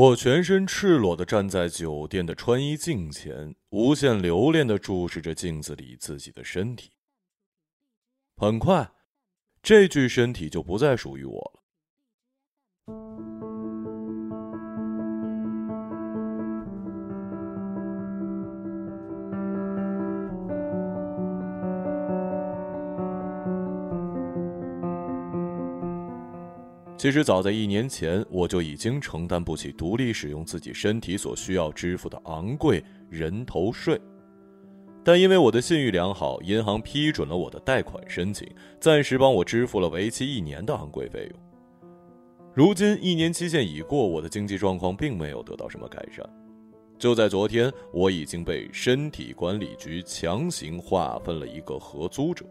我全身赤裸的站在酒店的穿衣镜前，无限留恋的注视着镜子里自己的身体。很快，这具身体就不再属于我了。其实早在一年前，我就已经承担不起独立使用自己身体所需要支付的昂贵人头税，但因为我的信誉良好，银行批准了我的贷款申请，暂时帮我支付了为期一年的昂贵费用。如今一年期限已过，我的经济状况并没有得到什么改善。就在昨天，我已经被身体管理局强行划分了一个合租者。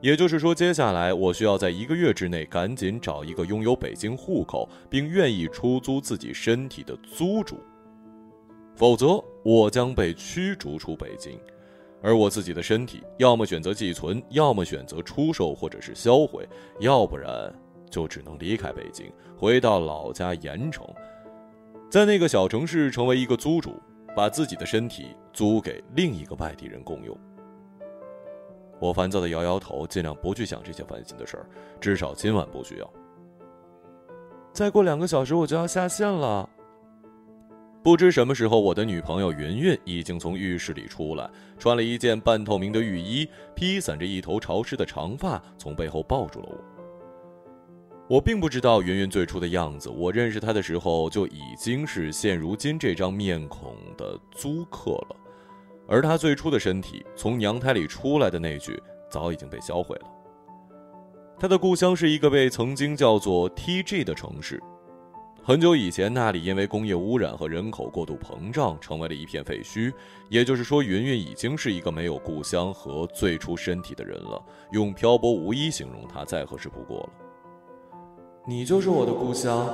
也就是说，接下来我需要在一个月之内赶紧找一个拥有北京户口并愿意出租自己身体的租主，否则我将被驱逐出北京，而我自己的身体要么选择寄存，要么选择出售或者是销毁，要不然就只能离开北京，回到老家盐城，在那个小城市成为一个租主，把自己的身体租给另一个外地人共用。我烦躁的摇摇头，尽量不去想这些烦心的事儿，至少今晚不需要。再过两个小时我就要下线了。不知什么时候，我的女朋友云云已经从浴室里出来，穿了一件半透明的浴衣，披散着一头潮湿的长发，从背后抱住了我。我并不知道云云最初的样子，我认识她的时候就已经是现如今这张面孔的租客了。而他最初的身体从娘胎里出来的那具早已经被销毁了。他的故乡是一个被曾经叫做 T.G 的城市，很久以前那里因为工业污染和人口过度膨胀，成为了一片废墟。也就是说，云云已经是一个没有故乡和最初身体的人了。用漂泊无依形容他再合适不过了。你就是我的故乡。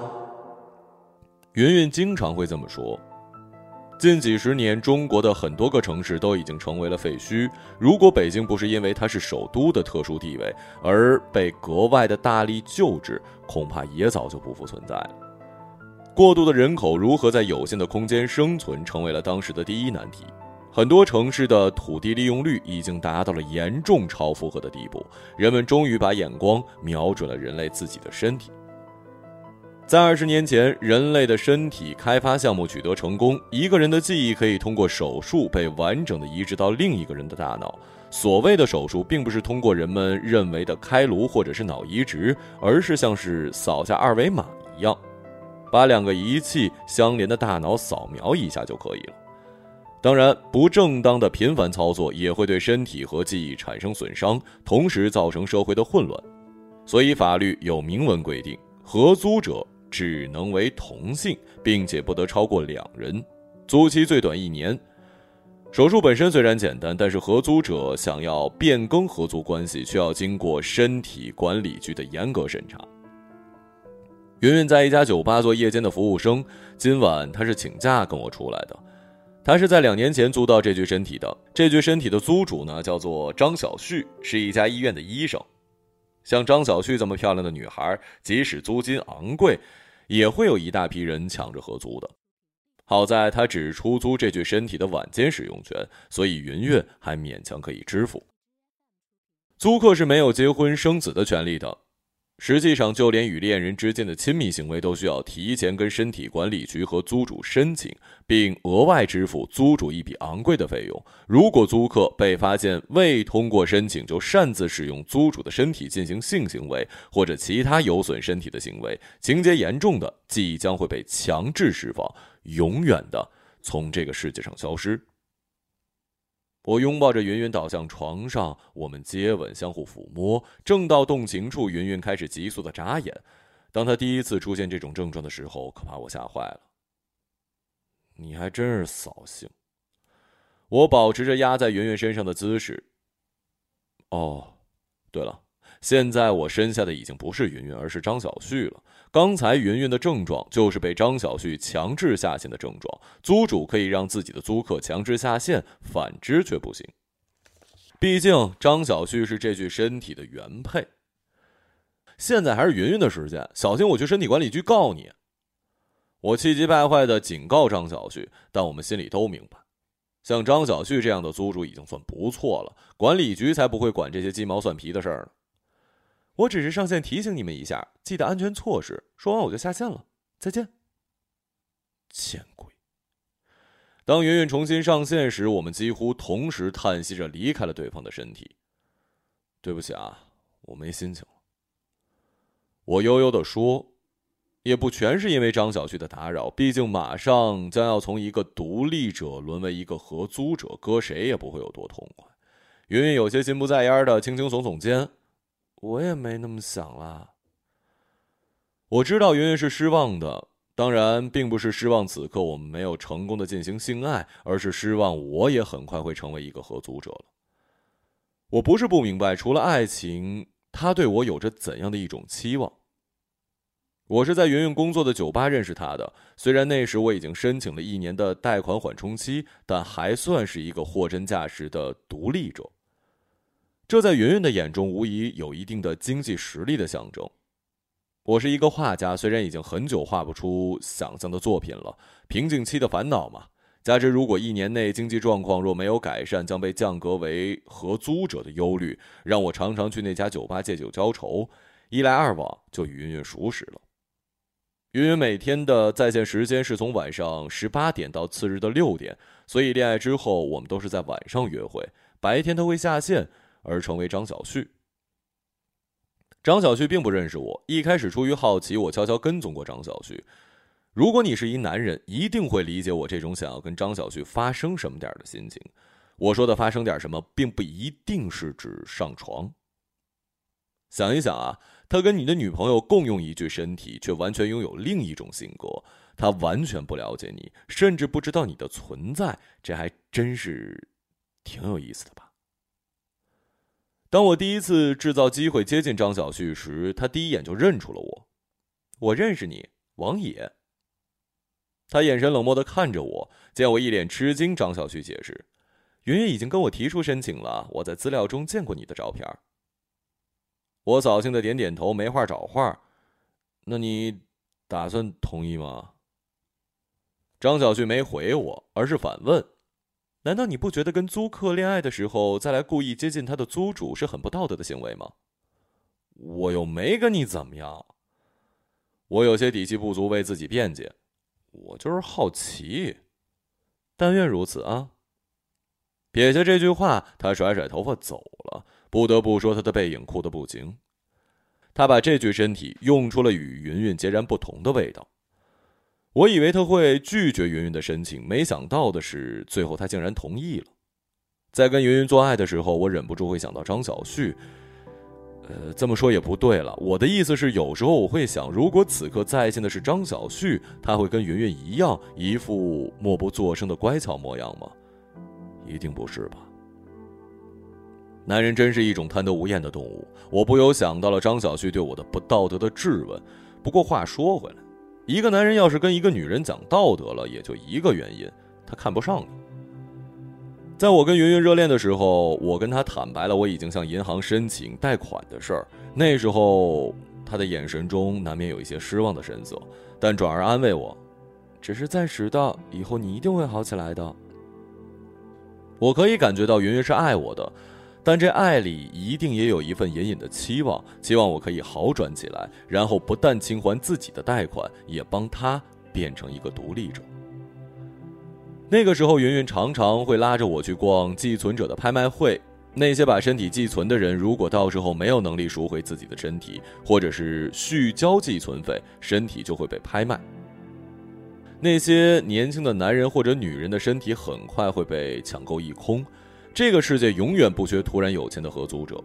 云云经常会这么说。近几十年，中国的很多个城市都已经成为了废墟。如果北京不是因为它是首都的特殊地位而被格外的大力救治，恐怕也早就不复存在了。过度的人口如何在有限的空间生存，成为了当时的第一难题。很多城市的土地利用率已经达到了严重超负荷的地步，人们终于把眼光瞄准了人类自己的身体。在二十年前，人类的身体开发项目取得成功，一个人的记忆可以通过手术被完整的移植到另一个人的大脑。所谓的手术，并不是通过人们认为的开颅或者是脑移植，而是像是扫下二维码一样，把两个仪器相连的大脑扫描一下就可以了。当然，不正当的频繁操作也会对身体和记忆产生损伤，同时造成社会的混乱。所以，法律有明文规定，合租者。只能为同性，并且不得超过两人，租期最短一年。手术本身虽然简单，但是合租者想要变更合租关系，需要经过身体管理局的严格审查。云云在一家酒吧做夜间的服务生，今晚她是请假跟我出来的。她是在两年前租到这具身体的，这具身体的租主呢叫做张小旭，是一家医院的医生。像张小旭这么漂亮的女孩，即使租金昂贵。也会有一大批人抢着合租的，好在他只出租这具身体的晚间使用权，所以云月还勉强可以支付。租客是没有结婚生子的权利的。实际上，就连与恋人之间的亲密行为都需要提前跟身体管理局和租主申请，并额外支付租主一笔昂贵的费用。如果租客被发现未通过申请就擅自使用租主的身体进行性行为或者其他有损身体的行为，情节严重的，即将会被强制释放，永远的从这个世界上消失。我拥抱着云云倒向床上，我们接吻，相互抚摸。正到动情处，云云开始急速的眨眼。当她第一次出现这种症状的时候，可把我吓坏了。你还真是扫兴。我保持着压在云云身上的姿势。哦，对了。现在我身下的已经不是云云，而是张小旭了。刚才云云的症状就是被张小旭强制下线的症状。租主可以让自己的租客强制下线，反之却不行。毕竟张小旭是这具身体的原配。现在还是云云的时间，小心我去身体管理局告你。我气急败坏的警告张小旭，但我们心里都明白，像张小旭这样的租主已经算不错了，管理局才不会管这些鸡毛蒜皮的事儿呢。我只是上线提醒你们一下，记得安全措施。说完我就下线了，再见。见鬼！当云云重新上线时，我们几乎同时叹息着离开了对方的身体。对不起啊，我没心情了。我悠悠的说，也不全是因为张小旭的打扰，毕竟马上将要从一个独立者沦为一个合租者，搁谁也不会有多痛快。云云有些心不在焉的轻轻耸耸肩。我也没那么想啦。我知道云云是失望的，当然并不是失望此刻我们没有成功的进行性爱，而是失望我也很快会成为一个合租者了。我不是不明白，除了爱情，他对我有着怎样的一种期望？我是在云云工作的酒吧认识他的，虽然那时我已经申请了一年的贷款缓冲期，但还算是一个货真价实的独立者。这在云云的眼中，无疑有一定的经济实力的象征。我是一个画家，虽然已经很久画不出想象的作品了，瓶颈期的烦恼嘛。加之如果一年内经济状况若没有改善，将被降格为合租者的忧虑，让我常常去那家酒吧借酒浇愁。一来二往，就与云云熟识了。云云每天的在线时间是从晚上十八点到次日的六点，所以恋爱之后，我们都是在晚上约会，白天他会下线。而成为张小旭。张小旭并不认识我，一开始出于好奇，我悄悄跟踪过张小旭。如果你是一男人，一定会理解我这种想要跟张小旭发生什么点的心情。我说的发生点什么，并不一定是指上床。想一想啊，他跟你的女朋友共用一具身体，却完全拥有另一种性格。他完全不了解你，甚至不知道你的存在，这还真是挺有意思的吧？当我第一次制造机会接近张小旭时，他第一眼就认出了我。我认识你，王野。他眼神冷漠的看着我，见我一脸吃惊，张小旭解释：“云云已经跟我提出申请了，我在资料中见过你的照片。”我扫兴的点点头，没话找话。那你打算同意吗？张小旭没回我，而是反问。难道你不觉得跟租客恋爱的时候再来故意接近他的租主是很不道德的行为吗？我又没跟你怎么样。我有些底气不足，为自己辩解。我就是好奇。但愿如此啊。撇下这句话，他甩甩头发走了。不得不说，他的背影酷得不行。他把这具身体用出了与云云截然不同的味道。我以为他会拒绝云云的申请，没想到的是，最后他竟然同意了。在跟云云做爱的时候，我忍不住会想到张小旭。呃，这么说也不对了。我的意思是，有时候我会想，如果此刻在线的是张小旭，他会跟云云一样，一副默不作声的乖巧模样吗？一定不是吧。男人真是一种贪得无厌的动物。我不由想到了张小旭对我的不道德的质问。不过话说回来。一个男人要是跟一个女人讲道德了，也就一个原因，他看不上你。在我跟云云热恋的时候，我跟他坦白了我已经向银行申请贷款的事儿。那时候，他的眼神中难免有一些失望的神色，但转而安慰我：“只是暂时的，以后你一定会好起来的。”我可以感觉到云云是爱我的。但这爱里一定也有一份隐隐的期望，期望我可以好转起来，然后不但清还自己的贷款，也帮他变成一个独立者。那个时候，云云常常会拉着我去逛寄存者的拍卖会。那些把身体寄存的人，如果到时候没有能力赎回自己的身体，或者是续交寄存费，身体就会被拍卖。那些年轻的男人或者女人的身体很快会被抢购一空。这个世界永远不缺突然有钱的合租者，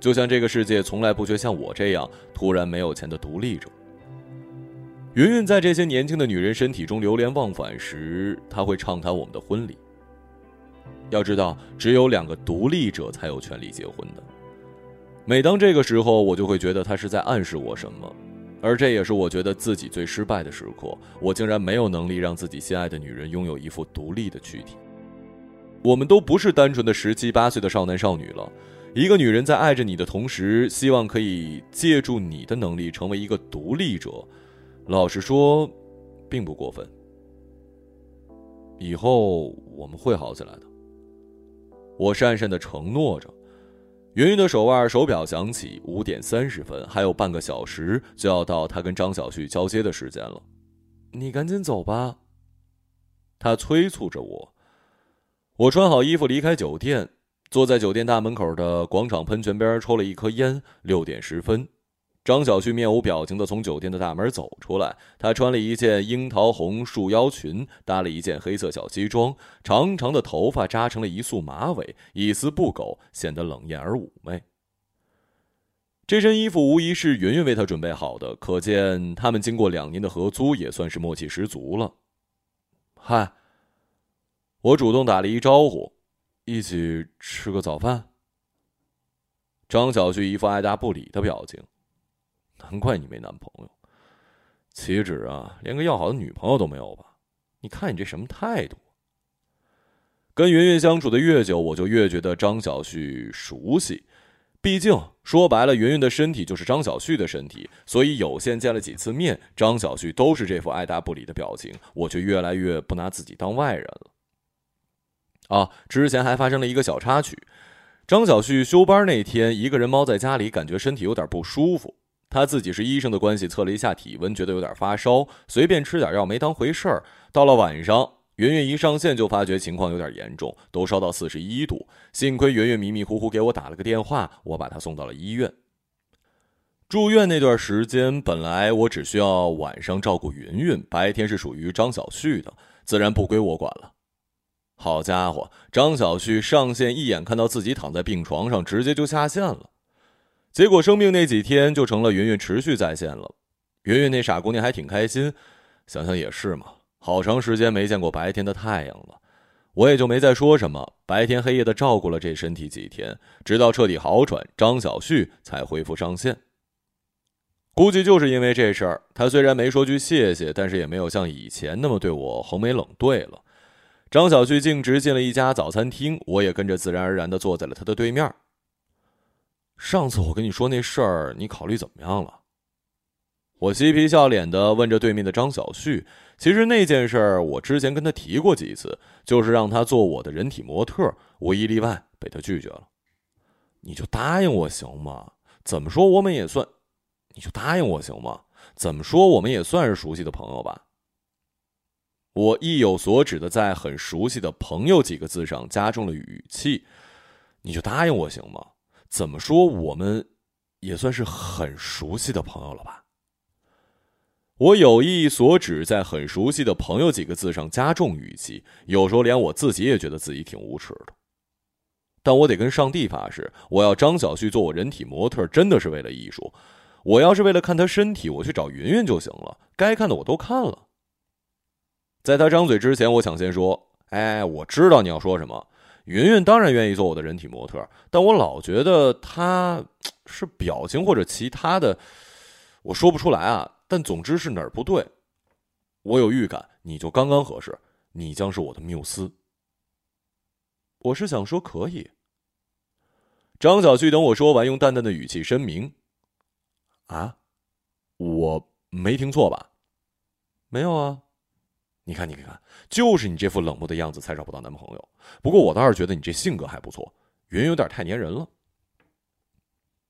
就像这个世界从来不缺像我这样突然没有钱的独立者。云云在这些年轻的女人身体中流连忘返时，她会畅谈我们的婚礼。要知道，只有两个独立者才有权利结婚的。每当这个时候，我就会觉得她是在暗示我什么，而这也是我觉得自己最失败的时刻。我竟然没有能力让自己心爱的女人拥有一副独立的躯体。我们都不是单纯的十七八岁的少男少女了。一个女人在爱着你的同时，希望可以借助你的能力成为一个独立者。老实说，并不过分。以后我们会好起来的。我讪讪的承诺着。云云的手腕手表响起，五点三十分，还有半个小时就要到他跟张小旭交接的时间了。你赶紧走吧。他催促着我。我穿好衣服离开酒店，坐在酒店大门口的广场喷泉边抽了一颗烟。六点十分。张小旭面无表情的从酒店的大门走出来，他穿了一件樱桃红束腰裙，搭了一件黑色小西装，长长的头发扎成了一束马尾，一丝不苟，显得冷艳而妩媚。这身衣服无疑是云云为他准备好的，可见他们经过两年的合租，也算是默契十足了。嗨，我主动打了一招呼，一起吃个早饭。张小旭一副爱答不理的表情。难怪你没男朋友，岂止啊，连个要好的女朋友都没有吧？你看你这什么态度？跟云云相处的越久，我就越觉得张小旭熟悉。毕竟说白了，云云的身体就是张小旭的身体，所以有限见了几次面，张小旭都是这副爱答不理的表情，我却越来越不拿自己当外人了。啊，之前还发生了一个小插曲，张小旭休班那天，一个人猫在家里，感觉身体有点不舒服。他自己是医生的关系，测了一下体温，觉得有点发烧，随便吃点药没当回事儿。到了晚上，圆圆一上线就发觉情况有点严重，都烧到四十一度。幸亏圆圆迷迷糊糊给我打了个电话，我把他送到了医院。住院那段时间，本来我只需要晚上照顾云云，白天是属于张小旭的，自然不归我管了。好家伙，张小旭上线一眼看到自己躺在病床上，直接就下线了。结果生病那几天就成了云云持续在线了，云云那傻姑娘还挺开心，想想也是嘛，好长时间没见过白天的太阳了，我也就没再说什么，白天黑夜的照顾了这身体几天，直到彻底好转，张小旭才恢复上线。估计就是因为这事儿，他虽然没说句谢谢，但是也没有像以前那么对我横眉冷对了。张小旭径直进了一家早餐厅，我也跟着自然而然的坐在了他的对面。上次我跟你说那事儿，你考虑怎么样了？我嬉皮笑脸的问着对面的张小旭。其实那件事儿我之前跟他提过几次，就是让他做我的人体模特，无一例外被他拒绝了。你就答应我行吗？怎么说我们也算，你就答应我行吗？怎么说我们也算是熟悉的朋友吧？我意有所指的在“很熟悉的朋友”几个字上加重了语气。你就答应我行吗？怎么说，我们也算是很熟悉的朋友了吧？我有意所指，在“很熟悉的朋友”几个字上加重语气，有时候连我自己也觉得自己挺无耻的。但我得跟上帝发誓，我要张小旭做我人体模特，真的是为了艺术。我要是为了看他身体，我去找云云就行了。该看的我都看了。在他张嘴之前，我抢先说：“哎，我知道你要说什么。”云云当然愿意做我的人体模特，但我老觉得她是表情或者其他的，我说不出来啊。但总之是哪儿不对，我有预感，你就刚刚合适，你将是我的缪斯。我是想说可以。张小旭等我说完，用淡淡的语气声明：“啊，我没听错吧？没有啊。”你看，你看，看就是你这副冷漠的样子才找不到男朋友。不过我倒是觉得你这性格还不错，云有点太粘人了。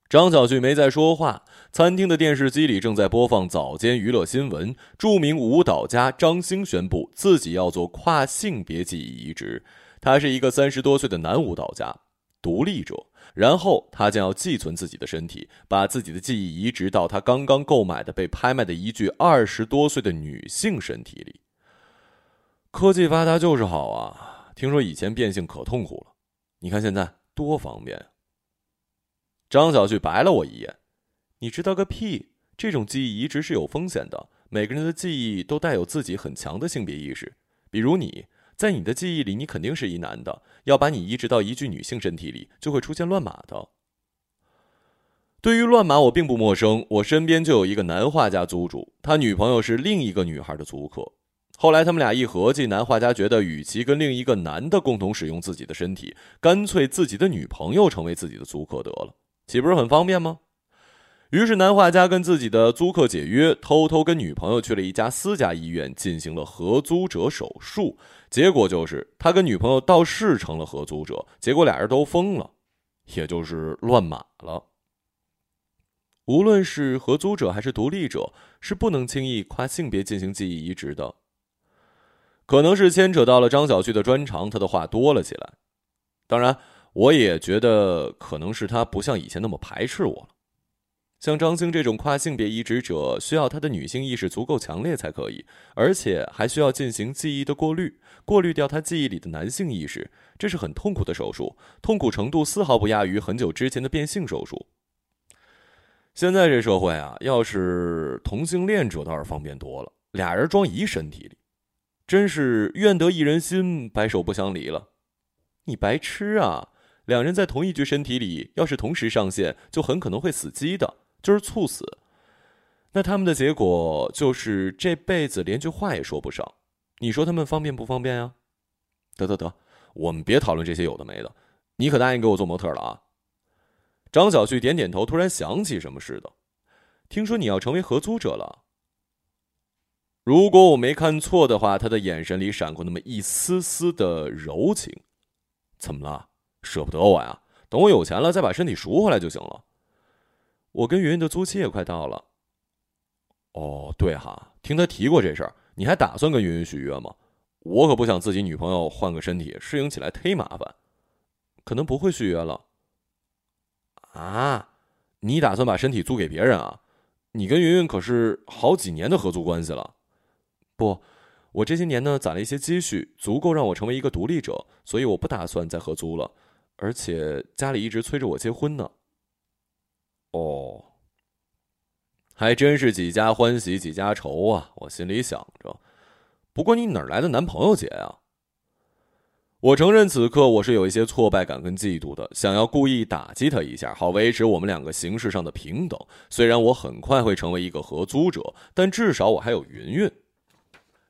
张小旭没再说话。餐厅的电视机里正在播放早间娱乐新闻。著名舞蹈家张星宣布自己要做跨性别记忆移植。他是一个三十多岁的男舞蹈家，独立者。然后他将要寄存自己的身体，把自己的记忆移植到他刚刚购买的被拍卖的一具二十多岁的女性身体里。科技发达就是好啊！听说以前变性可痛苦了，你看现在多方便。张小旭白了我一眼：“你知道个屁！这种记忆移植是有风险的。每个人的记忆都带有自己很强的性别意识，比如你在你的记忆里，你肯定是一男的。要把你移植到一具女性身体里，就会出现乱码的。对于乱码，我并不陌生。我身边就有一个男画家租主，他女朋友是另一个女孩的租客。”后来他们俩一合计，男画家觉得，与其跟另一个男的共同使用自己的身体，干脆自己的女朋友成为自己的租客得了，岂不是很方便吗？于是男画家跟自己的租客解约，偷偷跟女朋友去了一家私家医院进行了合租者手术。结果就是他跟女朋友倒是成了合租者，结果俩人都疯了，也就是乱码了。无论是合租者还是独立者，是不能轻易跨性别进行记忆移植的。可能是牵扯到了张小旭的专长，他的话多了起来。当然，我也觉得可能是他不像以前那么排斥我了。像张晶这种跨性别移植者，需要他的女性意识足够强烈才可以，而且还需要进行记忆的过滤，过滤掉他记忆里的男性意识，这是很痛苦的手术，痛苦程度丝毫不亚于很久之前的变性手术。现在这社会啊，要是同性恋者倒是方便多了，俩人装一身体里，真是愿得一人心，白首不相离了。你白痴啊！两人在同一具身体里，要是同时上线，就很可能会死机的。就是猝死，那他们的结果就是这辈子连句话也说不上。你说他们方便不方便呀？得得得，我们别讨论这些有的没的。你可答应给我做模特了啊？张小旭点点头，突然想起什么似的。听说你要成为合租者了。如果我没看错的话，他的眼神里闪过那么一丝丝的柔情。怎么了？舍不得我呀？等我有钱了，再把身体赎回来就行了。我跟云云的租期也快到了。哦，对哈，听他提过这事儿。你还打算跟云云续约吗？我可不想自己女朋友换个身体，适应起来忒麻烦。可能不会续约了。啊，你打算把身体租给别人啊？你跟云云可是好几年的合租关系了。不，我这些年呢攒了一些积蓄，足够让我成为一个独立者，所以我不打算再合租了。而且家里一直催着我结婚呢。哦，还真是几家欢喜几家愁啊！我心里想着。不过你哪来的男朋友姐啊？我承认此刻我是有一些挫败感跟嫉妒的，想要故意打击他一下，好维持我们两个形式上的平等。虽然我很快会成为一个合租者，但至少我还有云云。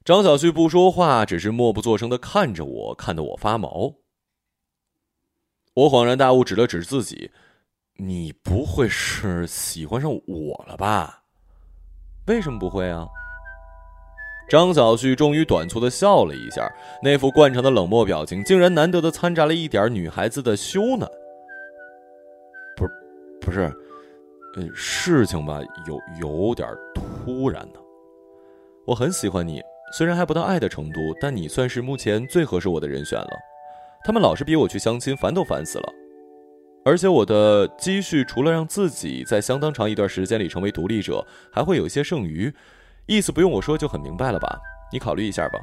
张小旭不说话，只是默不作声的看着我，看得我发毛。我恍然大悟，指了指自己。你不会是喜欢上我了吧？为什么不会啊？张小旭终于短促的笑了一下，那副惯常的冷漠表情，竟然难得的掺杂了一点女孩子的羞赧。不，不是，呃，事情吧，有有点突然呢。我很喜欢你，虽然还不到爱的程度，但你算是目前最合适我的人选了。他们老是逼我去相亲，烦都烦死了。而且我的积蓄除了让自己在相当长一段时间里成为独立者，还会有一些剩余，意思不用我说就很明白了吧？你考虑一下吧。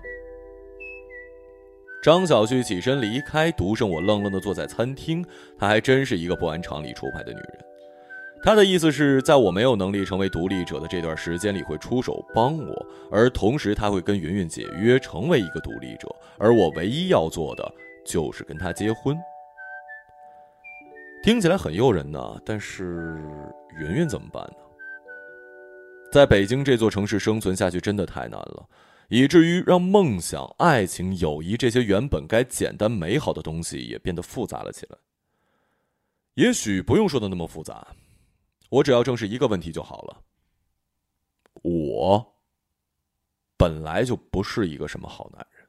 张小旭起身离开，独剩我愣愣的坐在餐厅。她还真是一个不按常理出牌的女人。他的意思是在我没有能力成为独立者的这段时间里会出手帮我，而同时他会跟云云解约，成为一个独立者，而我唯一要做的就是跟他结婚。听起来很诱人呢，但是云云怎么办呢？在北京这座城市生存下去真的太难了，以至于让梦想、爱情、友谊这些原本该简单美好的东西也变得复杂了起来。也许不用说的那么复杂，我只要正视一个问题就好了。我本来就不是一个什么好男人。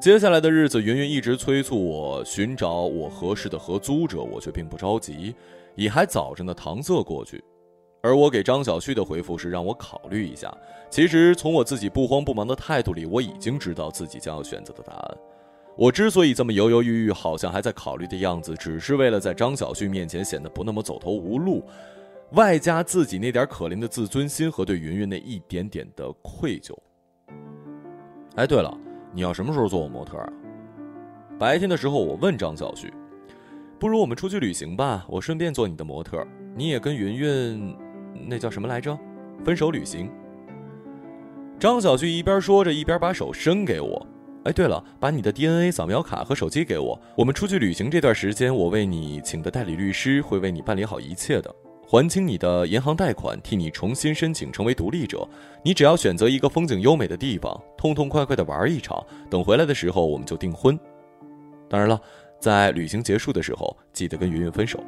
接下来的日子，云云一直催促我寻找我合适的合租者，我却并不着急，以还早着呢搪塞过去。而我给张小旭的回复是让我考虑一下。其实从我自己不慌不忙的态度里，我已经知道自己将要选择的答案。我之所以这么犹犹豫豫，好像还在考虑的样子，只是为了在张小旭面前显得不那么走投无路，外加自己那点可怜的自尊心和对云云那一点点的愧疚。哎，对了。你要什么时候做我模特啊？白天的时候，我问张小旭：“不如我们出去旅行吧，我顺便做你的模特，你也跟云云，那叫什么来着？分手旅行。”张小旭一边说着，一边把手伸给我：“哎，对了，把你的 DNA 扫描卡和手机给我。我们出去旅行这段时间，我为你请的代理律师会为你办理好一切的。还清你的银行贷款，替你重新申请成为独立者。你只要选择一个风景优美的地方，痛痛快快的玩一场。等回来的时候，我们就订婚。当然了，在旅行结束的时候，记得跟云云分手。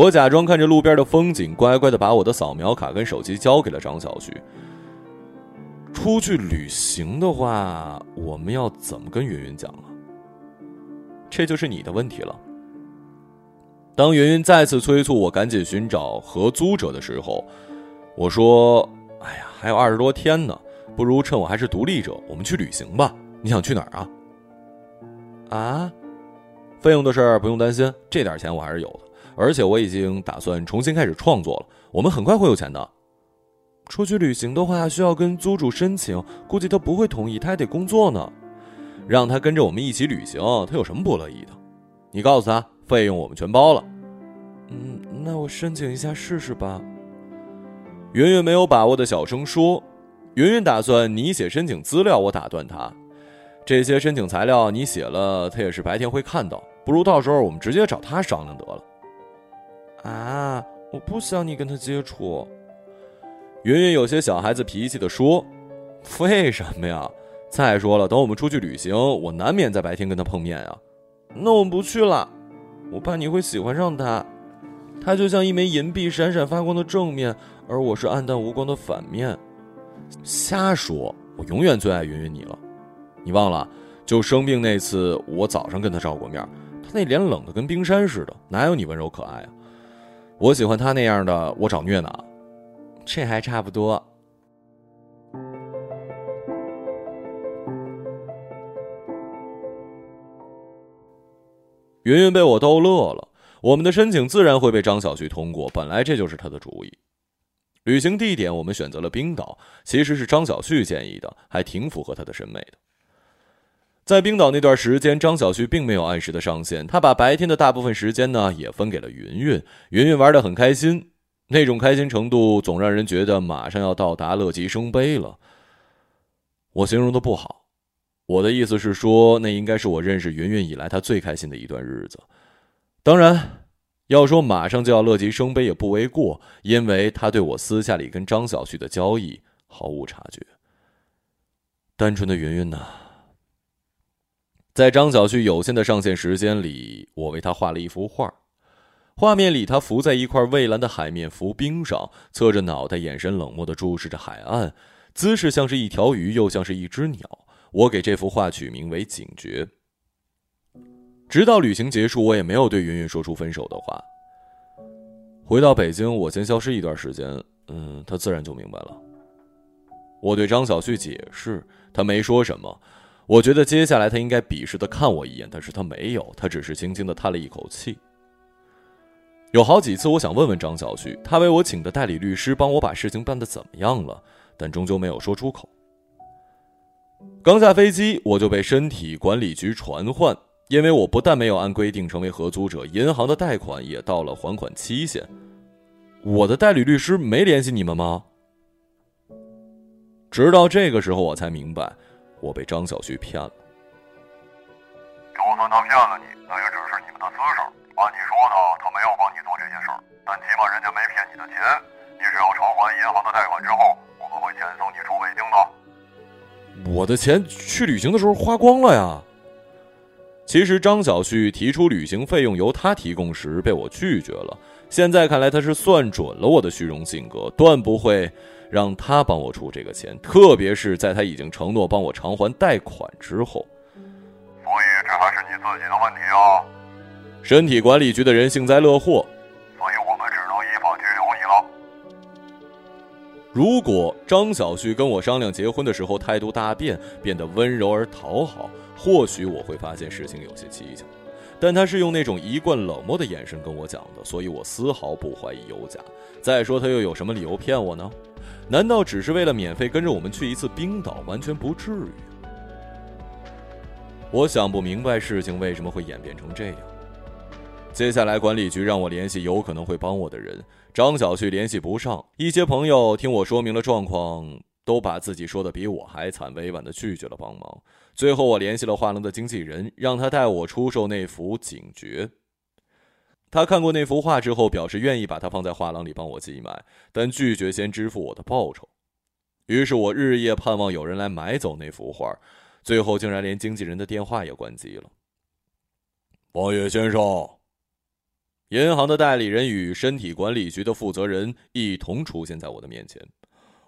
我假装看着路边的风景，乖乖的把我的扫描卡跟手机交给了张小旭。出去旅行的话，我们要怎么跟云云讲啊？这就是你的问题了。当云云再次催促我赶紧寻找合租者的时候，我说：“哎呀，还有二十多天呢，不如趁我还是独立者，我们去旅行吧。你想去哪儿啊？”啊，费用的事儿不用担心，这点钱我还是有的。而且我已经打算重新开始创作了，我们很快会有钱的。出去旅行的话，需要跟租主申请，估计他不会同意，他还得工作呢。让他跟着我们一起旅行，他有什么不乐意的？你告诉他，费用我们全包了。嗯，那我申请一下试试吧。云云没有把握的小声说：“云云打算你写申请资料。”我打断他：“这些申请材料你写了，他也是白天会看到，不如到时候我们直接找他商量得了。”啊！我不想你跟他接触。云云有些小孩子脾气的说：“为什么呀？再说了，等我们出去旅行，我难免在白天跟他碰面啊。那我们不去了，我怕你会喜欢上他。他就像一枚银币，闪闪发光的正面，而我是暗淡无光的反面。瞎说！我永远最爱云云你了。你忘了，就生病那次，我早上跟他照过面，他那脸冷的跟冰山似的，哪有你温柔可爱啊？”我喜欢他那样的，我找虐呢，这还差不多。云云被我逗乐了，我们的申请自然会被张小旭通过，本来这就是他的主意。旅行地点我们选择了冰岛，其实是张小旭建议的，还挺符合他的审美的。在冰岛那段时间，张小旭并没有按时的上线，他把白天的大部分时间呢也分给了云云。云云玩的很开心，那种开心程度总让人觉得马上要到达乐极生悲了。我形容的不好，我的意思是说，那应该是我认识云云以来他最开心的一段日子。当然，要说马上就要乐极生悲也不为过，因为他对我私下里跟张小旭的交易毫无察觉。单纯的云云呐。在张小旭有限的上线时间里，我为他画了一幅画。画面里，他浮在一块蔚蓝的海面浮冰上，侧着脑袋，眼神冷漠的注视着海岸，姿势像是一条鱼，又像是一只鸟。我给这幅画取名为“警觉”。直到旅行结束，我也没有对云云说出分手的话。回到北京，我先消失一段时间，嗯，他自然就明白了。我对张小旭解释，他没说什么。我觉得接下来他应该鄙视的看我一眼，但是他没有，他只是轻轻的叹了一口气。有好几次，我想问问张小旭，他为我请的代理律师帮我把事情办得怎么样了，但终究没有说出口。刚下飞机，我就被身体管理局传唤，因为我不但没有按规定成为合租者，银行的贷款也到了还款期限。我的代理律师没联系你们吗？直到这个时候，我才明白。我被张小旭骗了，就算他骗了你，那也只是你们的私事。按你说的，他没有帮你做这件事儿，但起码人家没骗你的钱。你只要偿还银行的贷款之后，我们会遣送你出北京的。我的钱去旅行的时候花光了呀。其实张小旭提出旅行费用由他提供时被我拒绝了，现在看来他是算准了我的虚荣性格，断不会。让他帮我出这个钱，特别是在他已经承诺帮我偿还贷款之后。所以这还是你自己的问题啊！身体管理局的人幸灾乐祸，所以我们只能依法拘留你了。如果张小旭跟我商量结婚的时候态度大变，变得温柔而讨好，或许我会发现事情有些蹊跷。但他是用那种一贯冷漠的眼神跟我讲的，所以我丝毫不怀疑有假。再说他又有什么理由骗我呢？难道只是为了免费跟着我们去一次冰岛？完全不至于。我想不明白事情为什么会演变成这样。接下来管理局让我联系有可能会帮我的人，张小旭联系不上，一些朋友听我说明了状况，都把自己说的比我还惨，委婉的拒绝了帮忙。最后我联系了画廊的经纪人，让他带我出售那幅警觉。他看过那幅画之后，表示愿意把它放在画廊里帮我寄卖，但拒绝先支付我的报酬。于是我日夜盼望有人来买走那幅画，最后竟然连经纪人的电话也关机了。王野先生，银行的代理人与身体管理局的负责人一同出现在我的面前。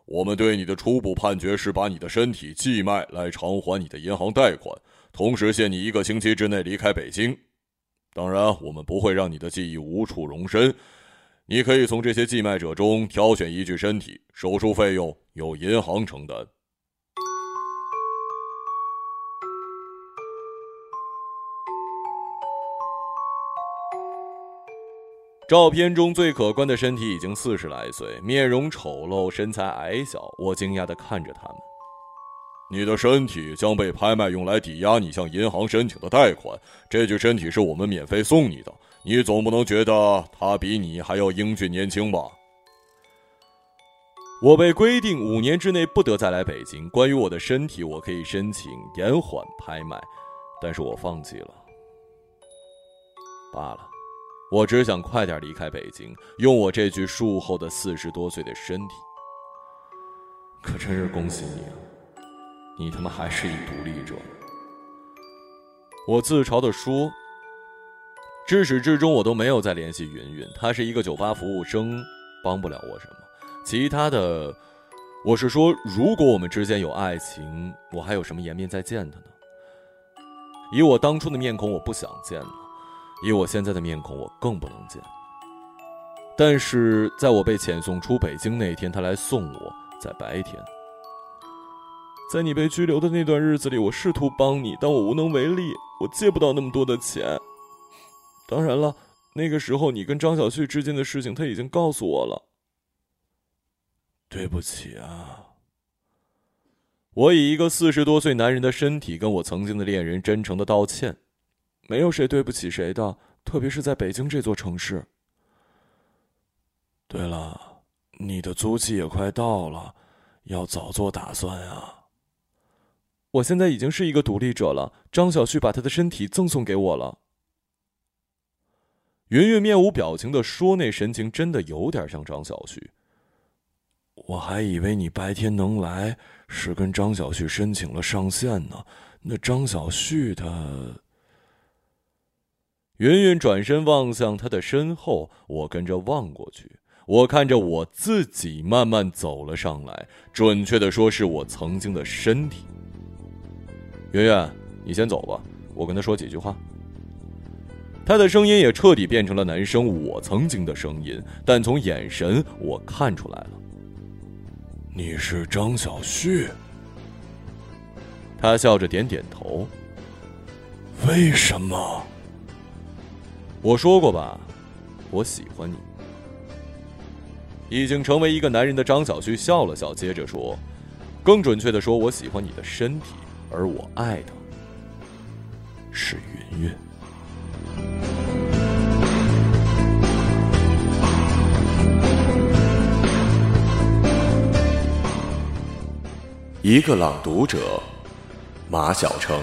我们对你的初步判决是把你的身体寄卖来偿还你的银行贷款，同时限你一个星期之内离开北京。当然，我们不会让你的记忆无处容身。你可以从这些寄卖者中挑选一具身体，手术费用由银行承担。照片中最可观的身体已经四十来岁，面容丑陋，身材矮小。我惊讶地看着他们。你的身体将被拍卖，用来抵押你向银行申请的贷款。这具身体是我们免费送你的。你总不能觉得他比你还要英俊年轻吧？我被规定五年之内不得再来北京。关于我的身体，我可以申请延缓拍卖，但是我放弃了。罢了，我只想快点离开北京，用我这具术后的四十多岁的身体。可真是恭喜你啊，你他妈还是一独立者。我自嘲地说。至始至终，我都没有再联系云云。她是一个酒吧服务生，帮不了我什么。其他的，我是说，如果我们之间有爱情，我还有什么颜面再见她呢？以我当初的面孔，我不想见了；以我现在的面孔，我更不能见。但是，在我被遣送出北京那天，他来送我，在白天，在你被拘留的那段日子里，我试图帮你，但我无能为力，我借不到那么多的钱。当然了，那个时候你跟张小旭之间的事情他已经告诉我了。对不起啊，我以一个四十多岁男人的身体跟我曾经的恋人真诚的道歉。没有谁对不起谁的，特别是在北京这座城市。对了，你的租期也快到了，要早做打算呀。我现在已经是一个独立者了，张小旭把他的身体赠送给我了。云云面无表情的说：“那神情真的有点像张小旭。我还以为你白天能来是跟张小旭申请了上线呢。那张小旭他……”云云转身望向他的身后，我跟着望过去。我看着我自己慢慢走了上来，准确的说，是我曾经的身体。云云，你先走吧，我跟他说几句话。他的声音也彻底变成了男生我曾经的声音，但从眼神我看出来了，你是张小旭。他笑着点点头。为什么？我说过吧，我喜欢你。已经成为一个男人的张小旭笑了笑，接着说：“更准确的说，我喜欢你的身体，而我爱的是云云。”一个朗读者，马晓成。